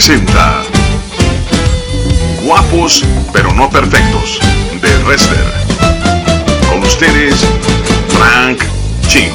presenta Guapos pero no perfectos de Wrestler. Con ustedes, Frank Ching.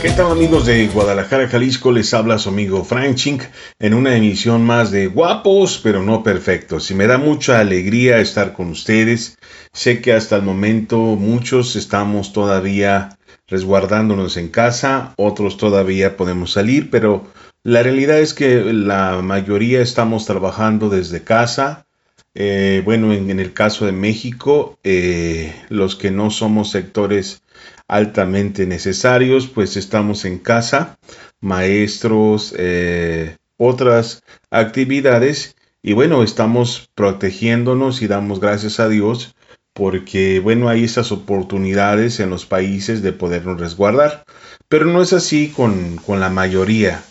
¿Qué tal amigos de Guadalajara, Jalisco? Les habla su amigo Frank Ching en una emisión más de Guapos pero no perfectos. Y me da mucha alegría estar con ustedes. Sé que hasta el momento muchos estamos todavía resguardándonos en casa, otros todavía podemos salir, pero la realidad es que la mayoría estamos trabajando desde casa. Eh, bueno, en, el caso de México, eh, los que no somos sectores altamente necesarios, pues estamos en casa, maestros, eh, otras actividades y bueno, estamos protegiéndonos y damos gracias a Dios porque bueno, hay esas oportunidades en los países de podernos resguardar, pero no es así con, con la mayoría.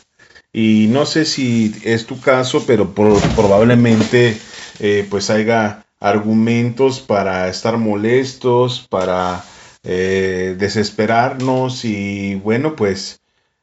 Y no sé si es tu caso, pero probablemente eh, pues haya argumentos para estar molestos, para eh, desesperarnos y bueno pues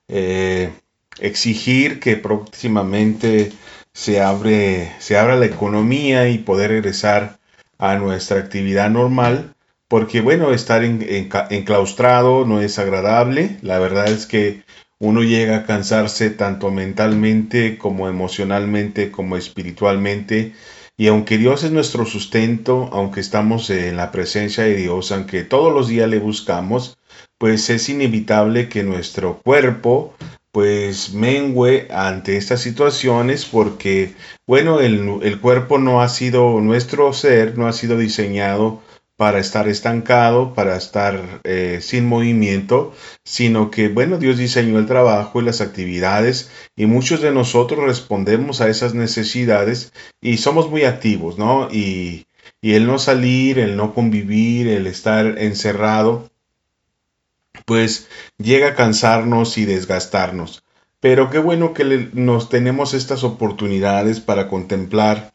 eh, exigir que próximamente se abre se abra la economía y poder regresar a nuestra actividad normal porque bueno estar enclaustrado no es agradable. La verdad es que uno llega a cansarse tanto mentalmente como emocionalmente como espiritualmente. Y aunque Dios es nuestro sustento, aunque estamos en la presencia de Dios, aunque todos los días le buscamos, pues es inevitable que nuestro cuerpo pues mengüe ante estas situaciones porque, bueno, el, el cuerpo no ha sido, nuestro ser no ha sido diseñado para estar estancado, para estar eh, sin movimiento, sino que, bueno, Dios diseñó el trabajo y las actividades y muchos de nosotros respondemos a esas necesidades y somos muy activos, ¿no? Y, y el no salir, el no convivir, el estar encerrado, pues llega a cansarnos y desgastarnos. Pero qué bueno que nos tenemos estas oportunidades para contemplar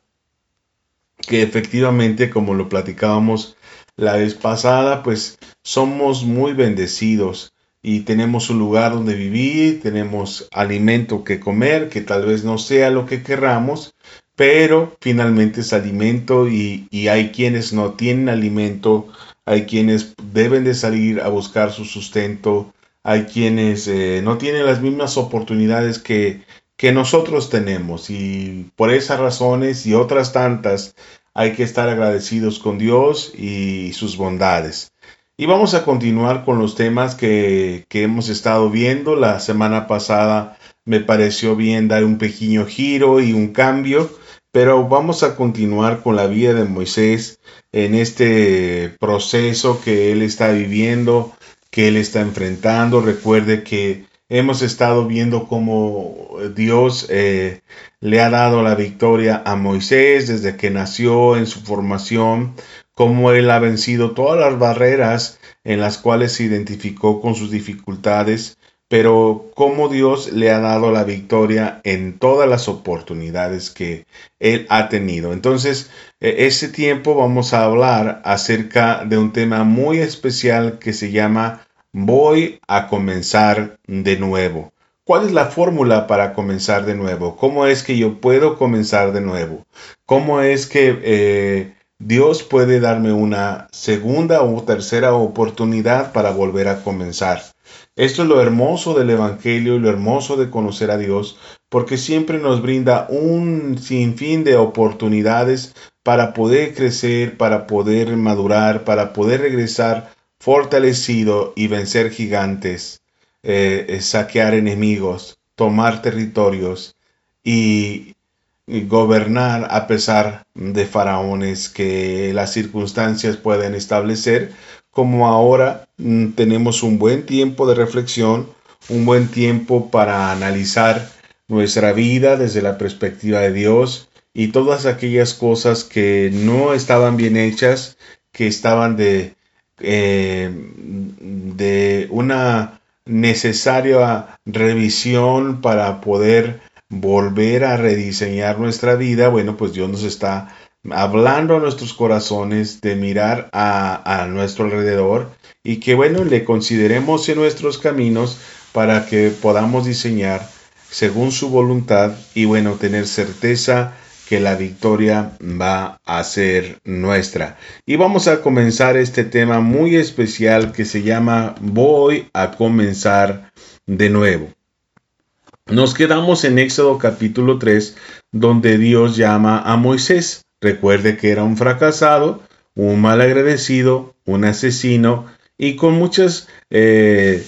que efectivamente, como lo platicábamos la vez pasada, pues somos muy bendecidos y tenemos un lugar donde vivir, tenemos alimento que comer, que tal vez no sea lo que querramos, pero finalmente es alimento y, hay quienes no tienen alimento, hay quienes deben de salir a buscar su sustento, hay quienes eh, no tienen las mismas oportunidades que, que nosotros tenemos y por esas razones y otras tantas hay que estar agradecidos con Dios y sus bondades. Y vamos a continuar con los temas que, hemos estado viendo. La semana pasada me pareció bien dar un pequeño giro y un cambio, pero vamos a continuar con la vida de Moisés en este proceso que él está viviendo, que él está enfrentando. Recuerde que hemos estado viendo cómo Dios eh, le ha dado la victoria a Moisés desde que nació en su formación, cómo él ha vencido todas las barreras en las cuales se identificó con sus dificultades, pero cómo Dios le ha dado la victoria en todas las oportunidades que él ha tenido. Entonces, e, ese tiempo vamos a hablar acerca de un tema muy especial que se llama Voy a comenzar de nuevo. ¿Cuál es la fórmula para comenzar de nuevo? ¿Cómo es que yo puedo comenzar de nuevo? ¿Cómo es que eh, Dios puede darme una segunda o tercera oportunidad para volver a comenzar? Esto es lo hermoso del Evangelio y lo hermoso de conocer a Dios, porque siempre nos brinda un sinfín de oportunidades para poder crecer, para poder madurar, para poder regresar fortalecido y vencer gigantes. Eh, saquear enemigos, tomar territorios y, gobernar a pesar de faraones que las circunstancias pueden establecer, como ahora mm, tenemos un buen tiempo de reflexión, un buen tiempo para analizar nuestra vida desde la perspectiva de Dios y todas aquellas cosas que no estaban bien hechas, que estaban de, eh, de una necesaria revisión para poder volver a rediseñar nuestra vida, bueno, pues Dios nos está hablando a nuestros corazones de mirar a, nuestro alrededor y que, bueno, le consideremos en nuestros caminos para que podamos diseñar según su voluntad y bueno, tener certeza que la victoria va a ser nuestra. Y vamos a comenzar este tema muy especial que se llama Voy a comenzar de nuevo. Nos quedamos en Éxodo capítulo 3, donde Dios llama a Moisés. Recuerde que era un fracasado, un malagradecido, un asesino y con muchas, eh,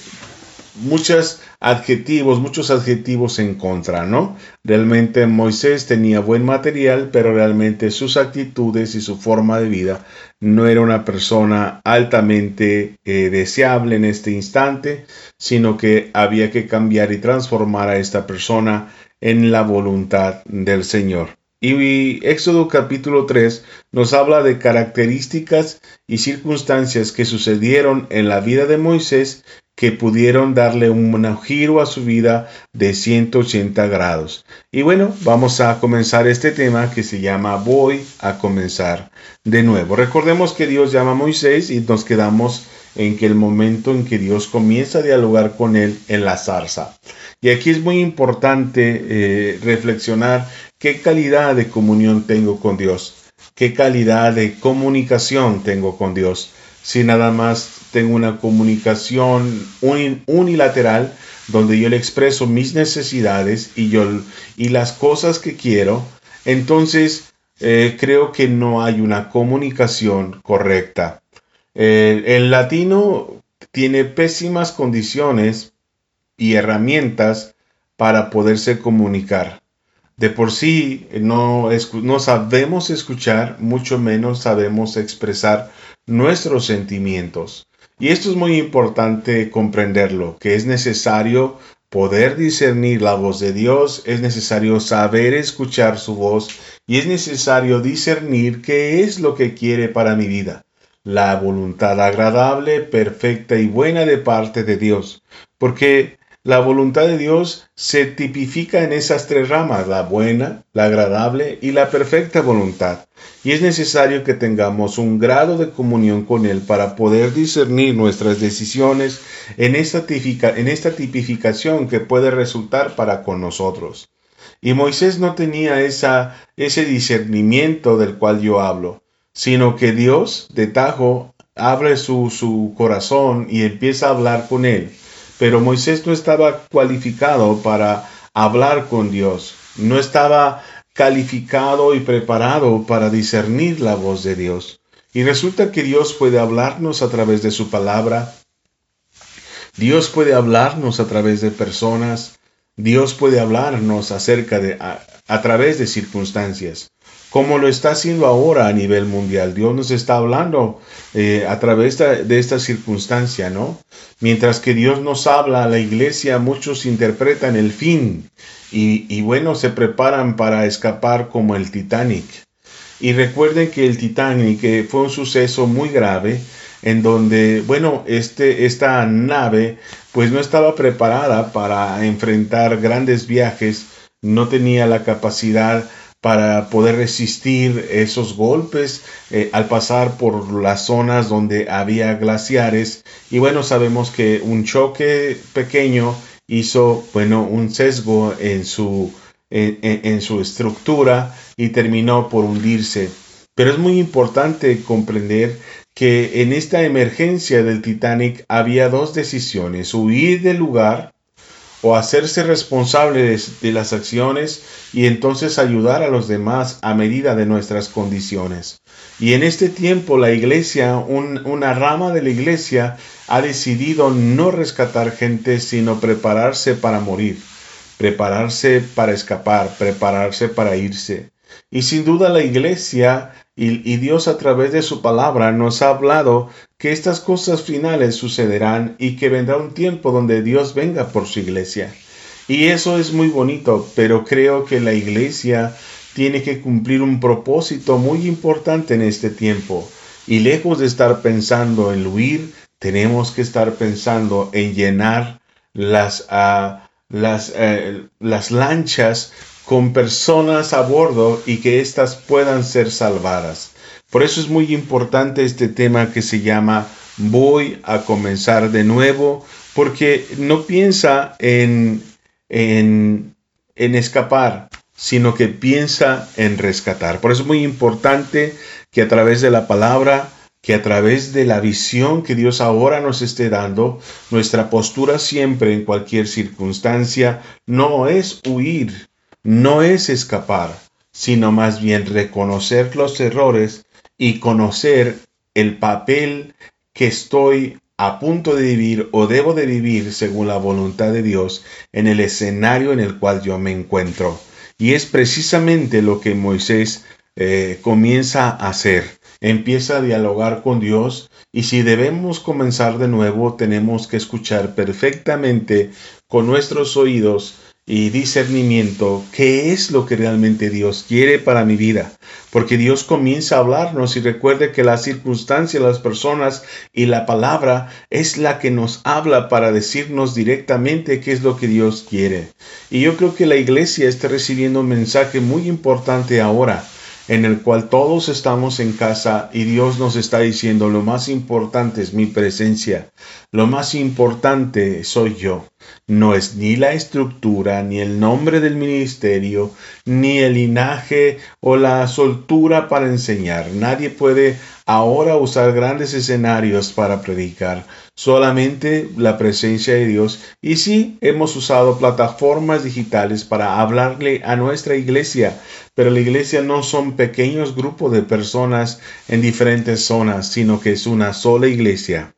muchas adjetivos, muchos adjetivos en contra, ¿no? Realmente Moisés tenía buen material, pero realmente sus actitudes y su forma de vida no era una persona altamente eh, deseable en este instante, sino que había que cambiar y transformar a esta persona en la voluntad del Señor. Y Éxodo capítulo 3 nos habla de características y circunstancias que sucedieron en la vida de Moisés que pudieron darle un giro a su vida de 180 grados. Y bueno, vamos a comenzar este tema que se llama Voy a comenzar de nuevo. Recordemos que Dios llama a Moisés y nos quedamos en que el momento en que Dios comienza a dialogar con él en la zarza. Y aquí es muy importante eh, reflexionar qué calidad de comunión tengo con Dios, qué calidad de comunicación tengo con Dios si nada más tengo una comunicación unilateral donde yo le expreso mis necesidades y, yo, y las cosas que quiero, entonces eh, creo que no hay una comunicación correcta. el latino tiene pésimas condiciones y herramientas para poderse comunicar. De por sí no, no sabemos escuchar, mucho menos sabemos expresar nuestros sentimientos. Y esto es muy importante comprenderlo, que es necesario poder discernir la voz de Dios, es necesario saber escuchar su voz y es necesario discernir qué es lo que quiere para mi vida. La voluntad agradable, perfecta y buena de parte de Dios. Porque la voluntad de Dios se tipifica en esas tres ramas, la buena, la agradable y la perfecta voluntad. Y es necesario que tengamos un grado de comunión con Él para poder discernir nuestras decisiones en esta, tipificación que puede resultar para con nosotros. Y Moisés no tenía ese discernimiento del cual yo hablo, sino que Dios de tajo abre su, su corazón y empieza a hablar con él pero Moisés no estaba cualificado para hablar con Dios, no estaba calificado y preparado para discernir la voz de Dios. Y resulta que Dios puede hablarnos a través de su palabra, Dios puede hablarnos a través de personas, Dios puede hablarnos acerca de a, través de circunstancias como lo está haciendo ahora a nivel mundial. Dios nos está hablando eh, a través de, esta circunstancia, ¿no? Mientras que Dios nos habla a la iglesia, muchos interpretan el fin y, y bueno, se preparan para escapar como el Titanic. Y recuerden que el Titanic eh, fue un suceso muy grave en donde, bueno, este, esta nave pues no estaba preparada para enfrentar grandes viajes, no tenía la capacidad para poder resistir esos golpes eh, al pasar por las zonas donde había glaciares. Y bueno sabemos que un choque pequeño hizo bueno un sesgo en su en su estructura y terminó por hundirse. Pero es muy importante comprender que en esta emergencia del Titanic había dos decisiones huir del lugar o hacerse responsable de, las acciones y entonces ayudar a los demás a medida de nuestras condiciones. Y en este tiempo la iglesia, una rama de la iglesia, ha decidido no rescatar gente, sino prepararse para morir, prepararse para escapar, prepararse para irse. Y sin duda la iglesia y, Dios a través de su palabra nos ha hablado que estas cosas finales sucederán y que vendrá un tiempo donde Dios venga por su iglesia. Y eso es muy bonito, pero creo que la iglesia tiene que cumplir un propósito muy importante en este tiempo. Y lejos de estar pensando en huir, tenemos que estar pensando en llenar las, uh, las, uh, las lanchas con personas a bordo y que éstas puedan ser salvadas. Por eso es muy importante este tema que se llama Voy a comenzar de nuevo, porque no piensa en, en, en escapar, sino que piensa en rescatar. Por eso es muy importante que a través de la palabra, que a través de la visión que Dios ahora nos esté dando, nuestra postura siempre en cualquier circunstancia no es huir, no es escapar, sino más bien reconocer los errores y conocer el papel que estoy a punto de vivir o debo de vivir según la voluntad de Dios en el escenario en el cual yo me encuentro. Y es precisamente lo que Moisés eh, comienza a hacer. Empieza a dialogar con Dios y si debemos comenzar de nuevo tenemos que escuchar perfectamente con nuestros oídos y discernimiento qué es lo que realmente Dios quiere para mi vida. Porque Dios comienza a hablarnos y recuerde que las circunstancias, las personas y la palabra es la que nos habla para decirnos directamente qué es lo que Dios quiere. Y yo creo que la iglesia está recibiendo un mensaje muy importante ahora en el cual todos estamos en casa y Dios nos está diciendo lo más importante es mi presencia, lo más importante soy yo. No es ni la estructura, ni el nombre del ministerio, ni el linaje o la soltura para enseñar. Nadie puede ahora usar grandes escenarios para predicar, solamente la presencia de Dios. Y sí, hemos usado plataformas digitales para hablarle a nuestra iglesia, pero la iglesia no son pequeños grupos de personas en diferentes zonas, sino que es una sola iglesia,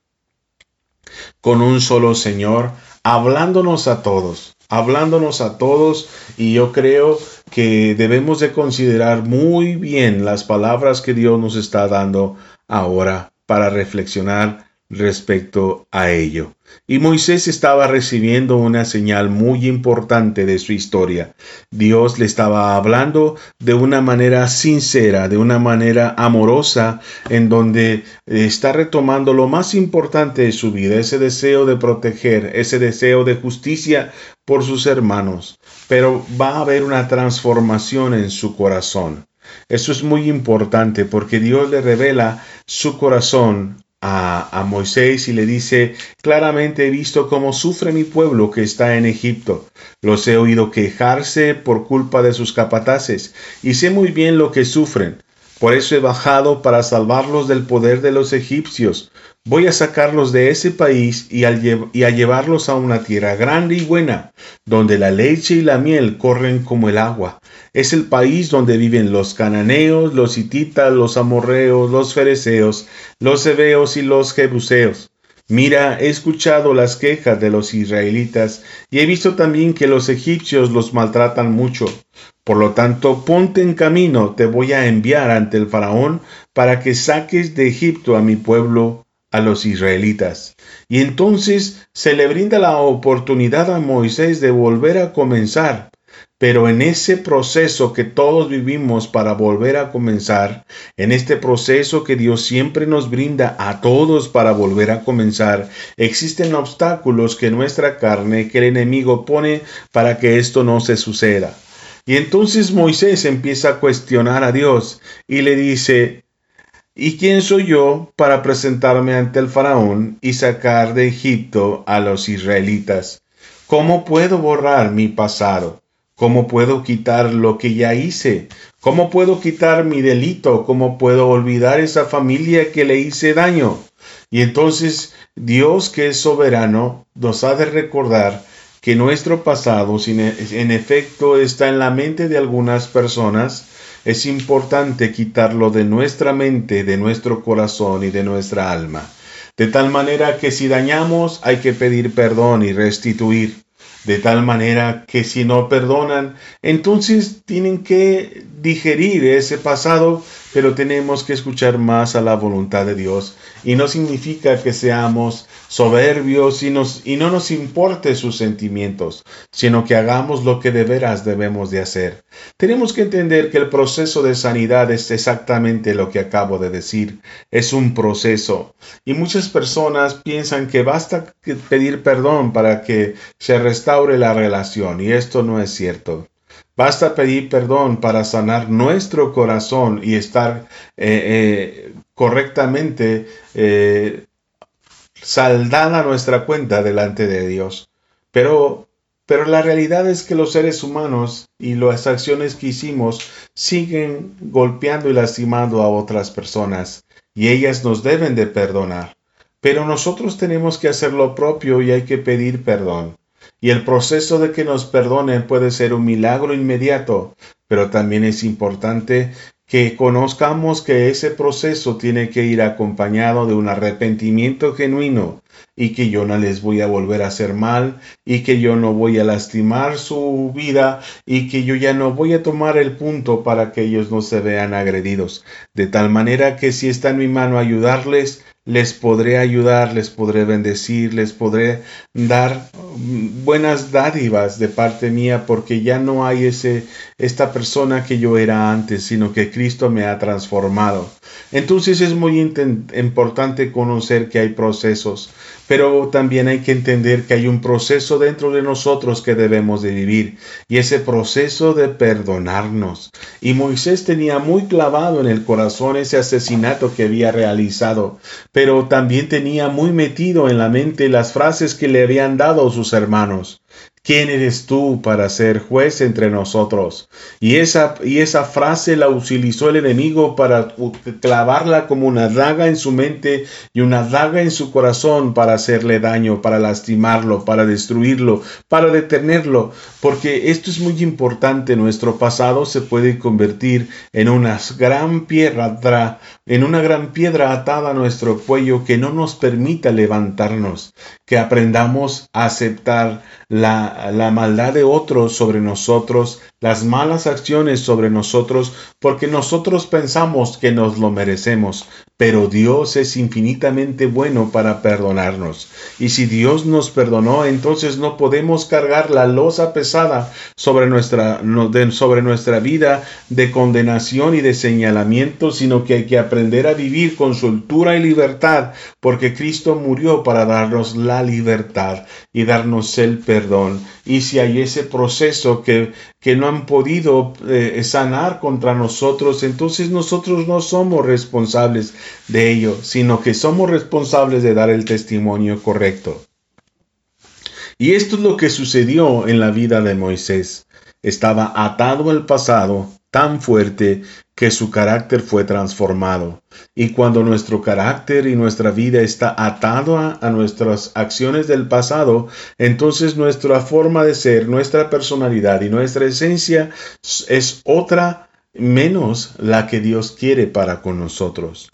con un solo Señor, hablándonos a todos, hablándonos a todos, y yo creo que debemos de considerar muy bien las palabras que Dios nos está dando ahora para reflexionar respecto a ello. Y Moisés estaba recibiendo una señal muy importante de su historia. Dios le estaba hablando de una manera sincera, de una manera amorosa, en donde está retomando lo más importante de su vida, ese deseo de proteger, ese deseo de justicia por sus hermanos. Pero va a haber una transformación en su corazón. Eso es muy importante porque Dios le revela su corazón a, Moisés y le dice, claramente he visto cómo sufre mi pueblo que está en Egipto. Los he oído quejarse por culpa de sus capataces y sé muy bien lo que sufren. Por eso he bajado para salvarlos del poder de los egipcios. Voy a sacarlos de ese país y, a llevarlos a una tierra grande y buena, donde la leche y la miel corren como el agua. Es el país donde viven los cananeos, los hititas, los amorreos, los fereceos, los hebeos y los jebuseos. Mira, he escuchado las quejas de los israelitas y he visto también que los egipcios los maltratan mucho. Por lo tanto, ponte en camino, te voy a enviar ante el faraón para que saques de Egipto a mi pueblo, a los israelitas. Y entonces se le brinda la oportunidad a Moisés de volver a comenzar. Pero en ese proceso que todos vivimos para volver a comenzar, en este proceso que Dios siempre nos brinda a todos para volver a comenzar, existen obstáculos que nuestra carne, que el enemigo pone para que esto no se suceda. Y entonces Moisés empieza a cuestionar a Dios y le dice, ¿y quién soy yo para presentarme ante el faraón y sacar de Egipto a los israelitas? ¿Cómo puedo borrar mi pasado? ¿Cómo puedo quitar lo que ya hice? ¿Cómo puedo quitar mi delito? ¿Cómo puedo olvidar esa familia que le hice daño? Y entonces Dios que es soberano nos ha de recordar que nuestro pasado, si en efecto está en la mente de algunas personas, es importante quitarlo de nuestra mente, de nuestro corazón y de nuestra alma. De tal manera que si dañamos hay que pedir perdón y restituir. De tal manera que si no perdonan, entonces tienen que digerir ese pasado, pero tenemos que escuchar más a la voluntad de Dios. Y no significa que seamos soberbios y, nos, y no nos importe sus sentimientos, sino que hagamos lo que de veras debemos de hacer. Tenemos que entender que el proceso de sanidad es exactamente lo que acabo de decir. Es un proceso. Y muchas personas piensan que basta pedir perdón para que se restaure la relación. Y esto no es cierto. Basta pedir perdón para sanar nuestro corazón y estar eh, eh, correctamente eh, saldada nuestra cuenta delante de Dios. Pero Pero la realidad es que los seres humanos y las acciones que hicimos siguen golpeando y lastimando a otras personas, y ellas nos deben de perdonar. Pero nosotros tenemos que hacer lo propio y hay que pedir perdón. Y el proceso de que nos perdonen puede ser un milagro inmediato, pero también es importante que conozcamos que ese proceso tiene que ir acompañado de un arrepentimiento genuino y que yo no les voy a volver a hacer mal y que yo no voy a lastimar su vida y que yo ya no voy a tomar el punto para que ellos no se vean agredidos. De tal manera que si está en mi mano ayudarles, les podré ayudar, les podré bendecir, les podré dar buenas dádivas de parte mía porque ya no hay ese esta persona que yo era antes, sino que Cristo me ha transformado. Entonces es muy importante conocer que hay procesos, pero también hay que entender que hay un proceso dentro de nosotros que debemos de vivir y ese proceso de perdonarnos. Y Moisés tenía muy clavado en el corazón ese asesinato que había realizado, pero también tenía muy metido en la mente las frases que le habían dado sus hermanos. ¿Quién eres tú para ser juez entre nosotros? Y esa, y esa frase la utilizó el enemigo para clavarla como una daga en su mente y una daga en su corazón para hacerle daño, para lastimarlo, para destruirlo, para detenerlo. Porque esto es muy importante. Nuestro pasado se puede convertir en una gran piedra, en una gran piedra atada a nuestro cuello que no nos permita levantarnos. Que aprendamos a aceptar la, la maldad de otros sobre nosotros, las malas acciones sobre nosotros, porque nosotros pensamos que nos lo merecemos, pero Dios es infinitamente bueno para perdonarnos. Y si Dios nos perdonó, entonces no podemos cargar la losa pesada sobre nuestra, sobre nuestra vida de condenación y de señalamiento, sino que hay que aprender a vivir con soltura y libertad, porque Cristo murió para darnos la libertad y darnos el perdón. Y si hay ese proceso que, que no han podido eh, sanar contra nosotros, entonces nosotros no somos responsables de ello, sino que somos responsables de dar el testimonio correcto. Y esto es lo que sucedió en la vida de Moisés. Estaba atado al pasado tan fuerte que su carácter fue transformado. Y cuando nuestro carácter y nuestra vida está atado a, nuestras acciones del pasado, entonces nuestra forma de ser, nuestra personalidad y nuestra esencia es otra menos la que Dios quiere para con nosotros.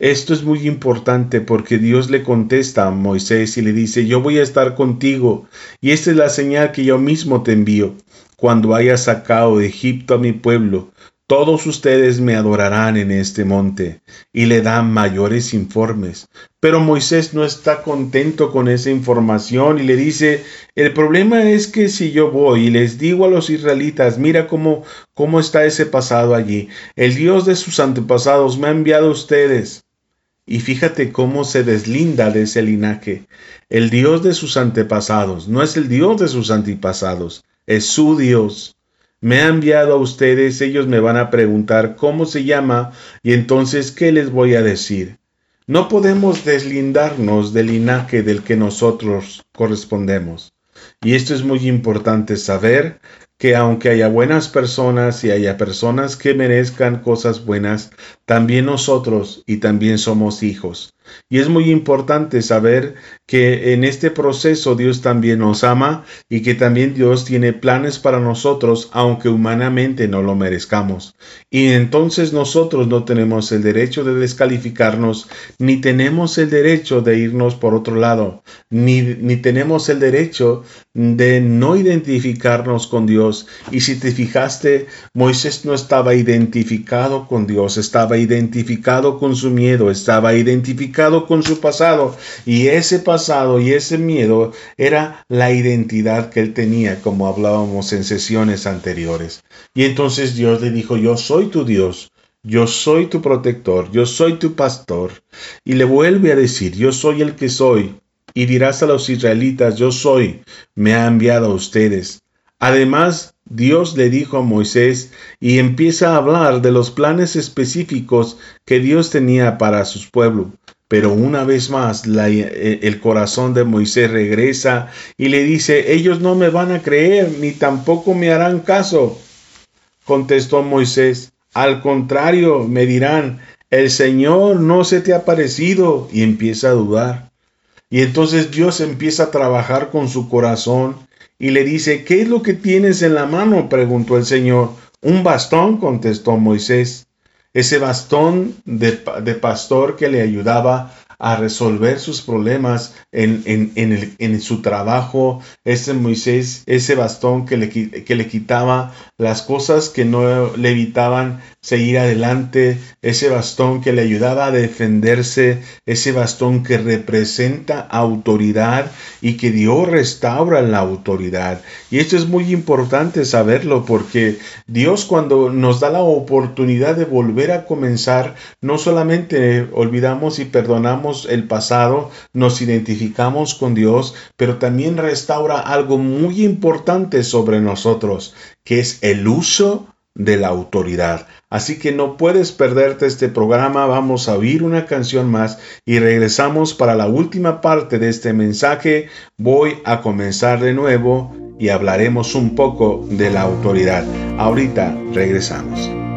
Esto es muy importante porque Dios le contesta a Moisés y le dice, yo voy a estar contigo y esta es la señal que yo mismo te envío. Cuando haya sacado de Egipto a mi pueblo, todos ustedes me adorarán en este monte y le dan mayores informes. Pero Moisés no está contento con esa información y le dice, el problema es que si yo voy y les digo a los israelitas, mira cómo, cómo está ese pasado allí, el Dios de sus antepasados me ha enviado a ustedes y fíjate cómo se deslinda de ese linaje. El Dios de sus antepasados no es el Dios de sus antepasados, es su Dios. Me ha enviado a ustedes, ellos me van a preguntar cómo se llama y entonces qué les voy a decir. No podemos deslindarnos del linaje del que nosotros correspondemos. Y esto es muy importante saber que aunque haya buenas personas y haya personas que merezcan cosas buenas, también nosotros y también somos hijos. Y es muy importante saber que en este proceso Dios también nos ama y que también Dios tiene planes para nosotros, aunque humanamente no lo merezcamos. Y entonces nosotros no tenemos el derecho de descalificarnos, ni tenemos el derecho de irnos por otro lado, ni, ni tenemos el derecho de no identificarnos con Dios. Y si te fijaste, Moisés no estaba identificado con Dios, estaba identificado con su miedo, estaba identificado con su pasado. Y ese pasado y ese miedo era la identidad que él tenía, como hablábamos en sesiones anteriores. Y entonces Dios le dijo, yo soy tu Dios. Yo soy tu protector, yo soy tu pastor. Y le vuelve a decir, yo soy el que soy. Y dirás a los israelitas, yo soy, me ha enviado a ustedes. Además, Dios le dijo a Moisés y empieza a hablar de los planes específicos que Dios tenía para sus pueblos. Pero una vez más eh, el corazón de Moisés regresa y le dice, ellos no me van a creer ni tampoco me harán caso. Contestó Moisés, al contrario, me dirán, el Señor no se te ha parecido y empieza a dudar. Y entonces Dios empieza a trabajar con su corazón y le dice, ¿qué es lo que tienes en la mano? preguntó el Señor. Un bastón, contestó Moisés. Ese bastón de, de pastor que le ayudaba a resolver sus problemas en, en, en, su trabajo, ese Moisés, ese bastón que le, que le quitaba las cosas que no le evitaban seguir adelante, ese bastón que le ayudaba a defenderse, ese bastón que representa autoridad y que Dios restaura la autoridad. Y esto es muy importante saberlo porque Dios cuando nos da la oportunidad de volver a comenzar, no solamente olvidamos y perdonamos el pasado, nos identificamos con Dios, pero también restaura algo muy importante sobre nosotros, que es el uso de la autoridad. Así que no puedes perderte este programa, vamos a oír una canción más y regresamos para la última parte de este mensaje. Voy a comenzar de nuevo y hablaremos un poco de la autoridad. Ahorita regresamos.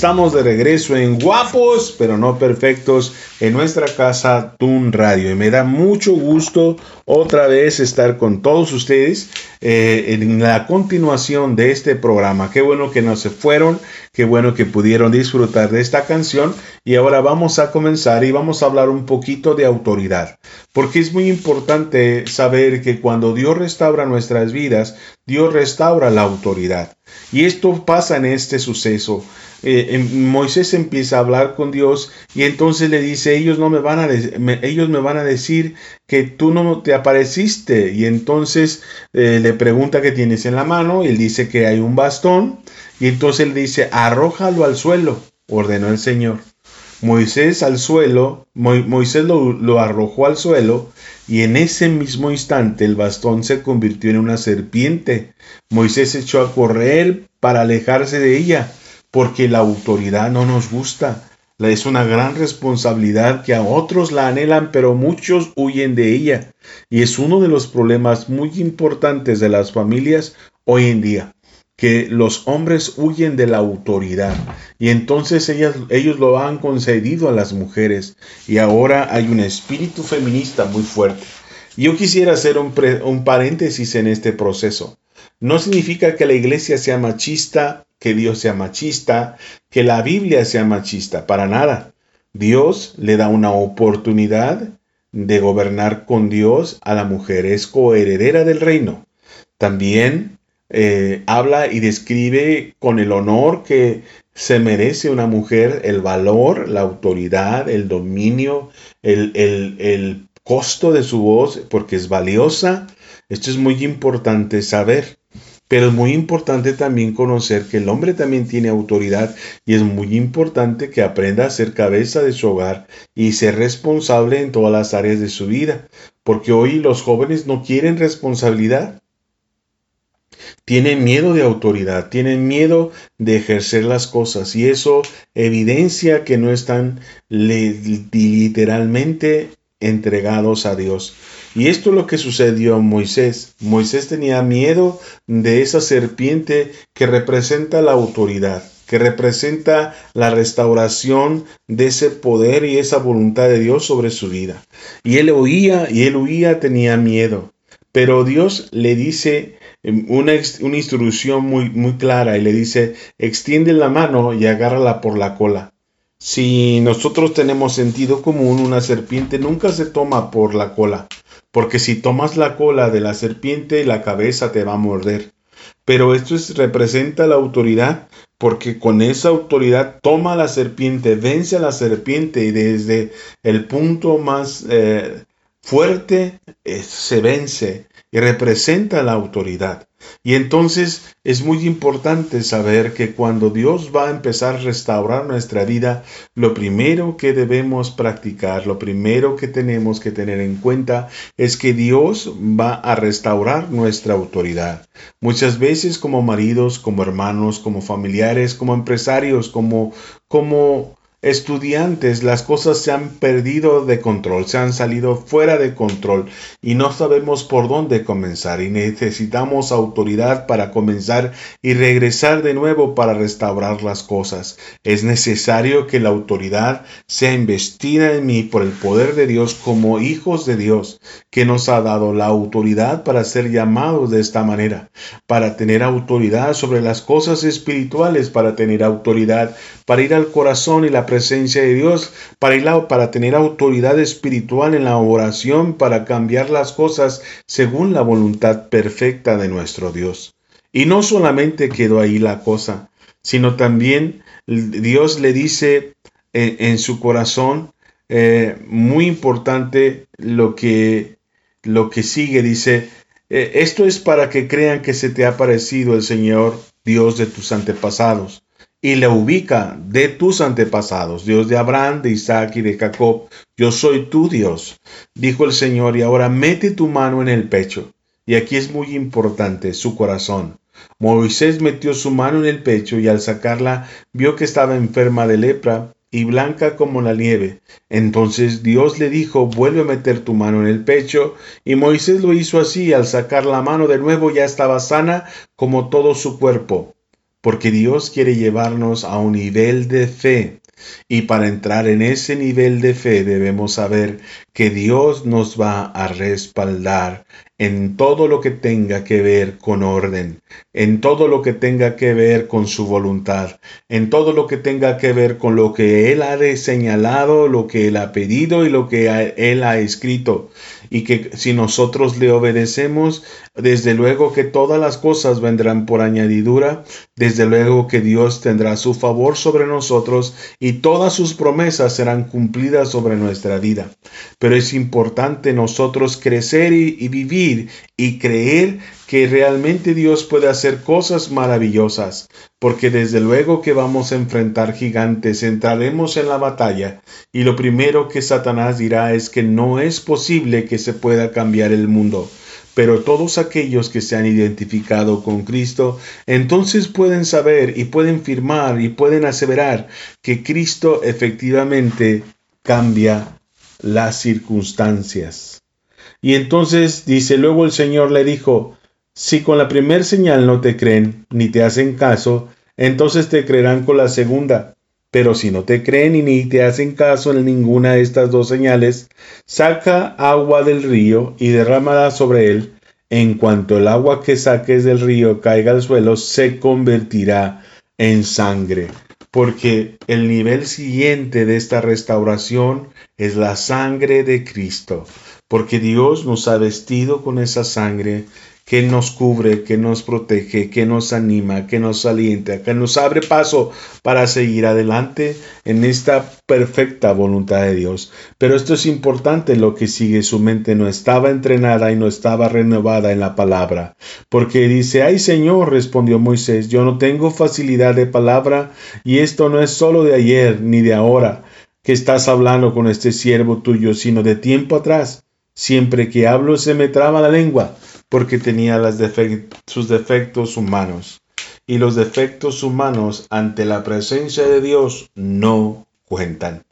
Estamos de regreso en Guapos, pero no perfectos, en nuestra casa Tun Radio. Y me da mucho gusto otra vez estar con todos ustedes eh, en la continuación de este programa. Qué bueno que no se fueron, qué bueno que pudieron disfrutar de esta canción. Y ahora vamos a comenzar y vamos a hablar un poquito de autoridad. Porque es muy importante saber que cuando Dios restaura nuestras vidas, Dios restaura la autoridad. Y esto pasa en este suceso. Eh, Moisés empieza a hablar con Dios y entonces le dice, ellos no me van a, ellos me van a decir que tú no te apareciste. Y entonces eh, le pregunta qué tienes en la mano y él dice que hay un bastón y entonces él dice, arrójalo al suelo, ordenó el Señor. Moisés al suelo, Moisés lo, lo, arrojó al suelo y en ese mismo instante el bastón se convirtió en una serpiente. Moisés echó a correr para alejarse de ella porque la autoridad no nos gusta. Es una gran responsabilidad que a otros la anhelan, pero muchos huyen de ella. Y es uno de los problemas muy importantes de las familias hoy en día, que los hombres huyen de la autoridad. Y entonces ellas, ellos lo han concedido a las mujeres. Y ahora hay un espíritu feminista muy fuerte. Yo quisiera hacer un, un paréntesis en este proceso. No significa que la iglesia sea machista que Dios sea machista, que la Biblia sea machista, para nada. Dios le da una oportunidad de gobernar con Dios a la mujer, es coheredera del reino. También eh, habla y describe con el honor que se merece una mujer, el valor, la autoridad, el dominio, el, el, el costo de su voz, porque es valiosa. Esto es muy importante saber. Pero es muy importante también conocer que el hombre también tiene autoridad y es muy importante que aprenda a ser cabeza de su hogar y ser responsable en todas las áreas de su vida. Porque hoy los jóvenes no quieren responsabilidad. Tienen miedo de autoridad, tienen miedo de ejercer las cosas y eso evidencia que no están literalmente entregados a Dios. Y esto es lo que sucedió a Moisés. Moisés tenía miedo de esa serpiente que representa la autoridad, que representa la restauración de ese poder y esa voluntad de Dios sobre su vida. Y él oía y él huía, tenía miedo. Pero Dios le dice una, una instrucción muy, muy clara y le dice, extiende la mano y agárrala por la cola. Si nosotros tenemos sentido común, una serpiente nunca se toma por la cola porque si tomas la cola de la serpiente, la cabeza te va a morder. Pero esto es, representa la autoridad, porque con esa autoridad toma la serpiente, vence a la serpiente y desde el punto más eh, fuerte eh, se vence y representa la autoridad. Y entonces es muy importante saber que cuando Dios va a empezar a restaurar nuestra vida, lo primero que debemos practicar, lo primero que tenemos que tener en cuenta es que Dios va a restaurar nuestra autoridad. Muchas veces como maridos, como hermanos, como familiares, como empresarios, como como estudiantes, las cosas se han perdido de control, se han salido fuera de control y no sabemos por dónde comenzar y necesitamos autoridad para comenzar y regresar de nuevo para restaurar las cosas. Es necesario que la autoridad sea investida en mí por el poder de Dios como hijos de Dios, que nos ha dado la autoridad para ser llamados de esta manera, para tener autoridad sobre las cosas espirituales, para tener autoridad, para ir al corazón y la presencia de Dios, para, ir para tener autoridad espiritual en la oración, para cambiar las cosas según la voluntad perfecta de nuestro Dios. Y no solamente quedó ahí la cosa, sino también Dios le dice eh, en, su corazón, eh, muy importante lo que, lo que sigue, dice, eh, esto es para que crean que se te ha parecido el Señor, Dios de tus antepasados y le ubica de tus antepasados, Dios de Abraham, de Isaac y de Jacob. Yo soy tu Dios, dijo el Señor, y ahora mete tu mano en el pecho. Y aquí es muy importante su corazón. Moisés metió su mano en el pecho y al sacarla vio que estaba enferma de lepra y blanca como la nieve. Entonces Dios le dijo, vuelve a meter tu mano en el pecho, y Moisés lo hizo así, al sacar la mano de nuevo ya estaba sana como todo su cuerpo. Porque Dios quiere llevarnos a un nivel de fe. Y para entrar en ese nivel de fe debemos saber que Dios nos va a respaldar en todo lo que tenga que ver con orden, en todo lo que tenga que ver con su voluntad, en todo lo que tenga que ver con lo que Él ha señalado, lo que Él ha pedido y lo que Él ha escrito. Y que si nosotros le obedecemos, desde luego que todas las cosas vendrán por añadidura, desde luego que Dios tendrá su favor sobre nosotros y todas sus promesas serán cumplidas sobre nuestra vida. Pero es importante nosotros crecer y, y vivir y creer que realmente Dios puede hacer cosas maravillosas, porque desde luego que vamos a enfrentar gigantes, entraremos en la batalla y lo primero que Satanás dirá es que no es posible que se pueda cambiar el mundo. Pero todos aquellos que se han identificado con Cristo, entonces pueden saber y pueden firmar y pueden aseverar que Cristo efectivamente cambia las circunstancias. Y entonces dice, luego el Señor le dijo, si con la primer señal no te creen ni te hacen caso, entonces te creerán con la segunda. Pero si no te creen y ni te hacen caso en ninguna de estas dos señales, saca agua del río y derrámala sobre él. En cuanto el agua que saques del río caiga al suelo, se convertirá en sangre. Porque el nivel siguiente de esta restauración es la sangre de Cristo porque Dios nos ha vestido con esa sangre que nos cubre, que nos protege, que nos anima, que nos alienta, que nos abre paso para seguir adelante en esta perfecta voluntad de Dios. Pero esto es importante lo que sigue, su mente no estaba entrenada y no estaba renovada en la palabra, porque dice, ay Señor, respondió Moisés, yo no tengo facilidad de palabra y esto no es solo de ayer ni de ahora que estás hablando con este siervo tuyo, sino de tiempo atrás Siempre que hablo se me traba la lengua, porque tenía sus defectos humanos. Y los defectos humanos ante la presencia de Dios no cuentan.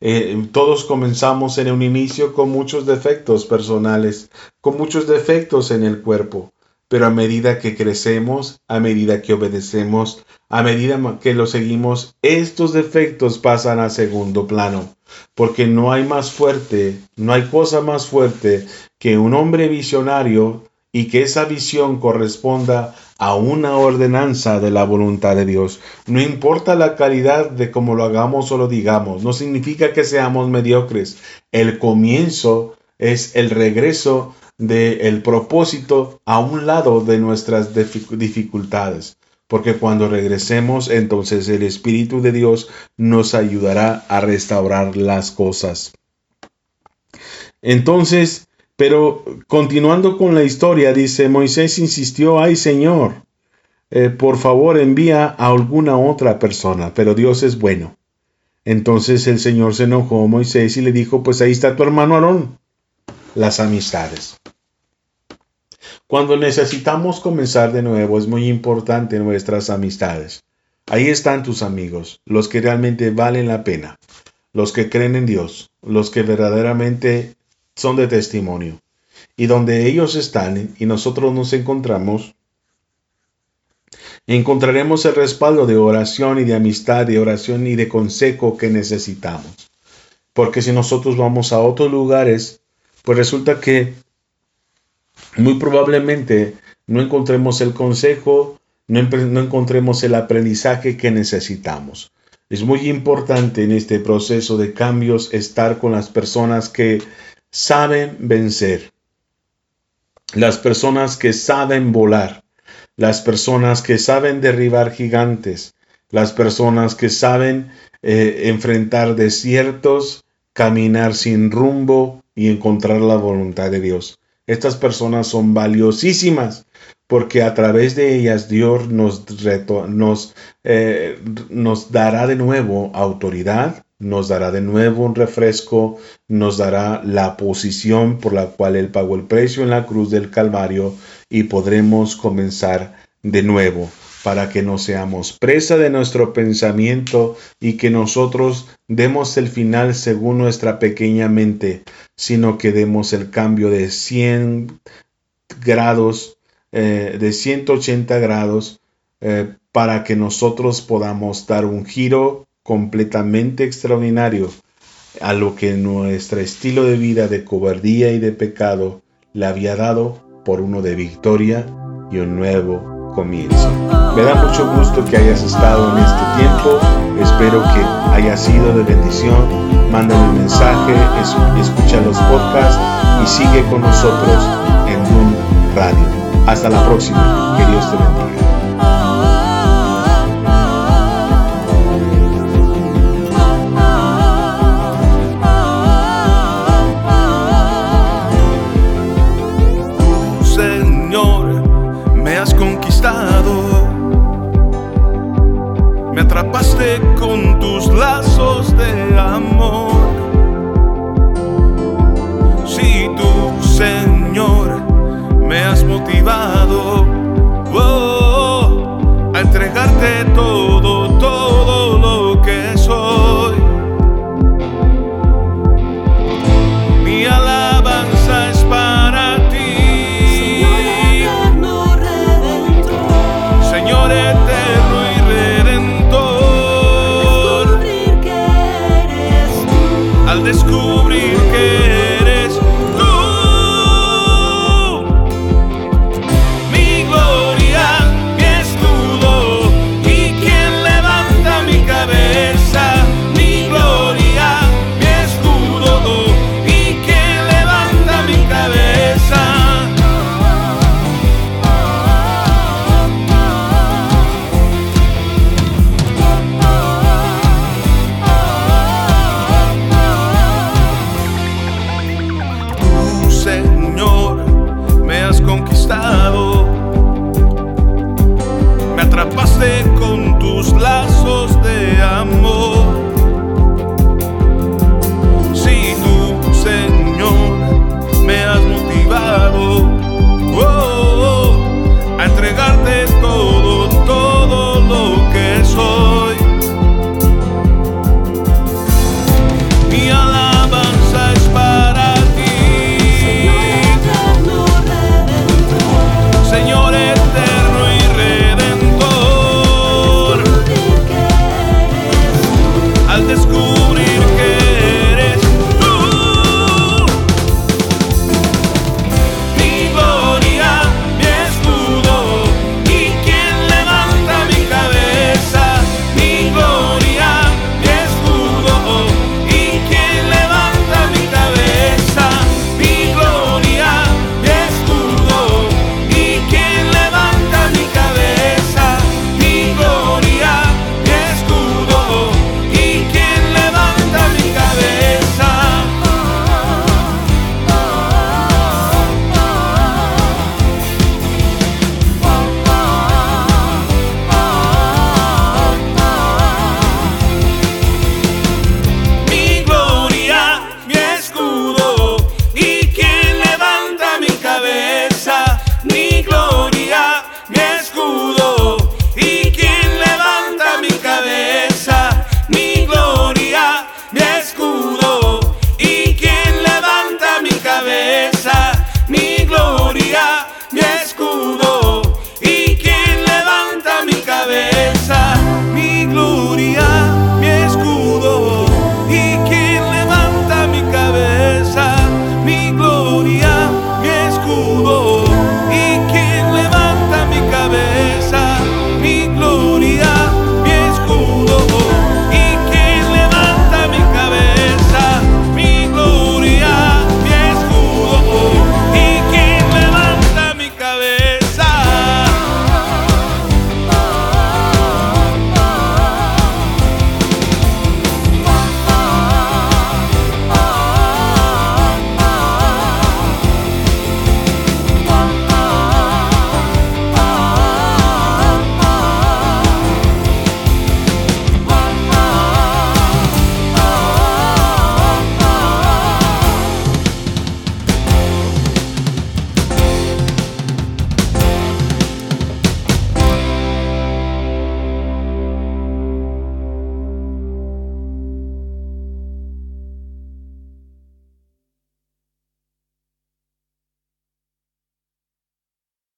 Eh, todos comenzamos en un inicio con muchos defectos personales, con muchos defectos en el cuerpo, pero a medida que crecemos, a medida que obedecemos, a medida que lo seguimos, estos defectos pasan a segundo plano porque no hay más fuerte, no hay cosa más fuerte que un hombre visionario y que esa visión corresponda a una ordenanza de la voluntad de Dios. No importa la calidad de cómo lo hagamos o lo digamos, no significa que seamos mediocres. El comienzo es el regreso del propósito a un lado de nuestras dificultades porque cuando regresemos entonces el Espíritu de Dios nos ayudará a restaurar las cosas. Entonces, pero continuando con la historia, dice, Moisés insistió, ay Señor, eh, por favor envía a alguna otra persona, pero Dios es bueno. Entonces el Señor se enojó a Moisés y le dijo, pues ahí está tu hermano Aarón, las amistades. Cuando necesitamos comenzar de nuevo es muy importante nuestras amistades. Ahí están tus amigos, los que realmente valen la pena, los que creen en Dios, los que verdaderamente son de testimonio. Y donde ellos están y nosotros nos encontramos, encontraremos el respaldo de oración y de amistad, de oración y de consejo que necesitamos. Porque si nosotros vamos a otros lugares, pues resulta que muy probablemente no encontremos el consejo, no, encontremos el aprendizaje que necesitamos. Es muy importante en este proceso de cambios estar con las personas que saben vencer, las personas que saben volar, las personas que saben derribar gigantes, las personas que saben eh, enfrentar desiertos, caminar sin rumbo y encontrar la voluntad de Dios. Estas personas son valiosísimas porque a través de ellas Dios nos, nos, eh, nos dará de nuevo autoridad, nos dará de nuevo un refresco, nos dará la posición por la cual Él pagó el precio en la cruz del Calvario y podremos comenzar de nuevo para que no seamos presa de nuestro pensamiento y que nosotros demos el final según nuestra pequeña mente, sino que demos el cambio de 100 grados, eh, de 180 grados, eh, para que nosotros podamos dar un giro completamente extraordinario a lo que nuestro estilo de vida de cobardía y de pecado le había dado por uno de victoria y un nuevo comienzo. Me da mucho gusto que hayas estado en este tiempo. Espero que haya sido de bendición. Mándame un mensaje, escucha los podcasts y sigue con nosotros en un Radio. Hasta la próxima. Que Dios te bendiga.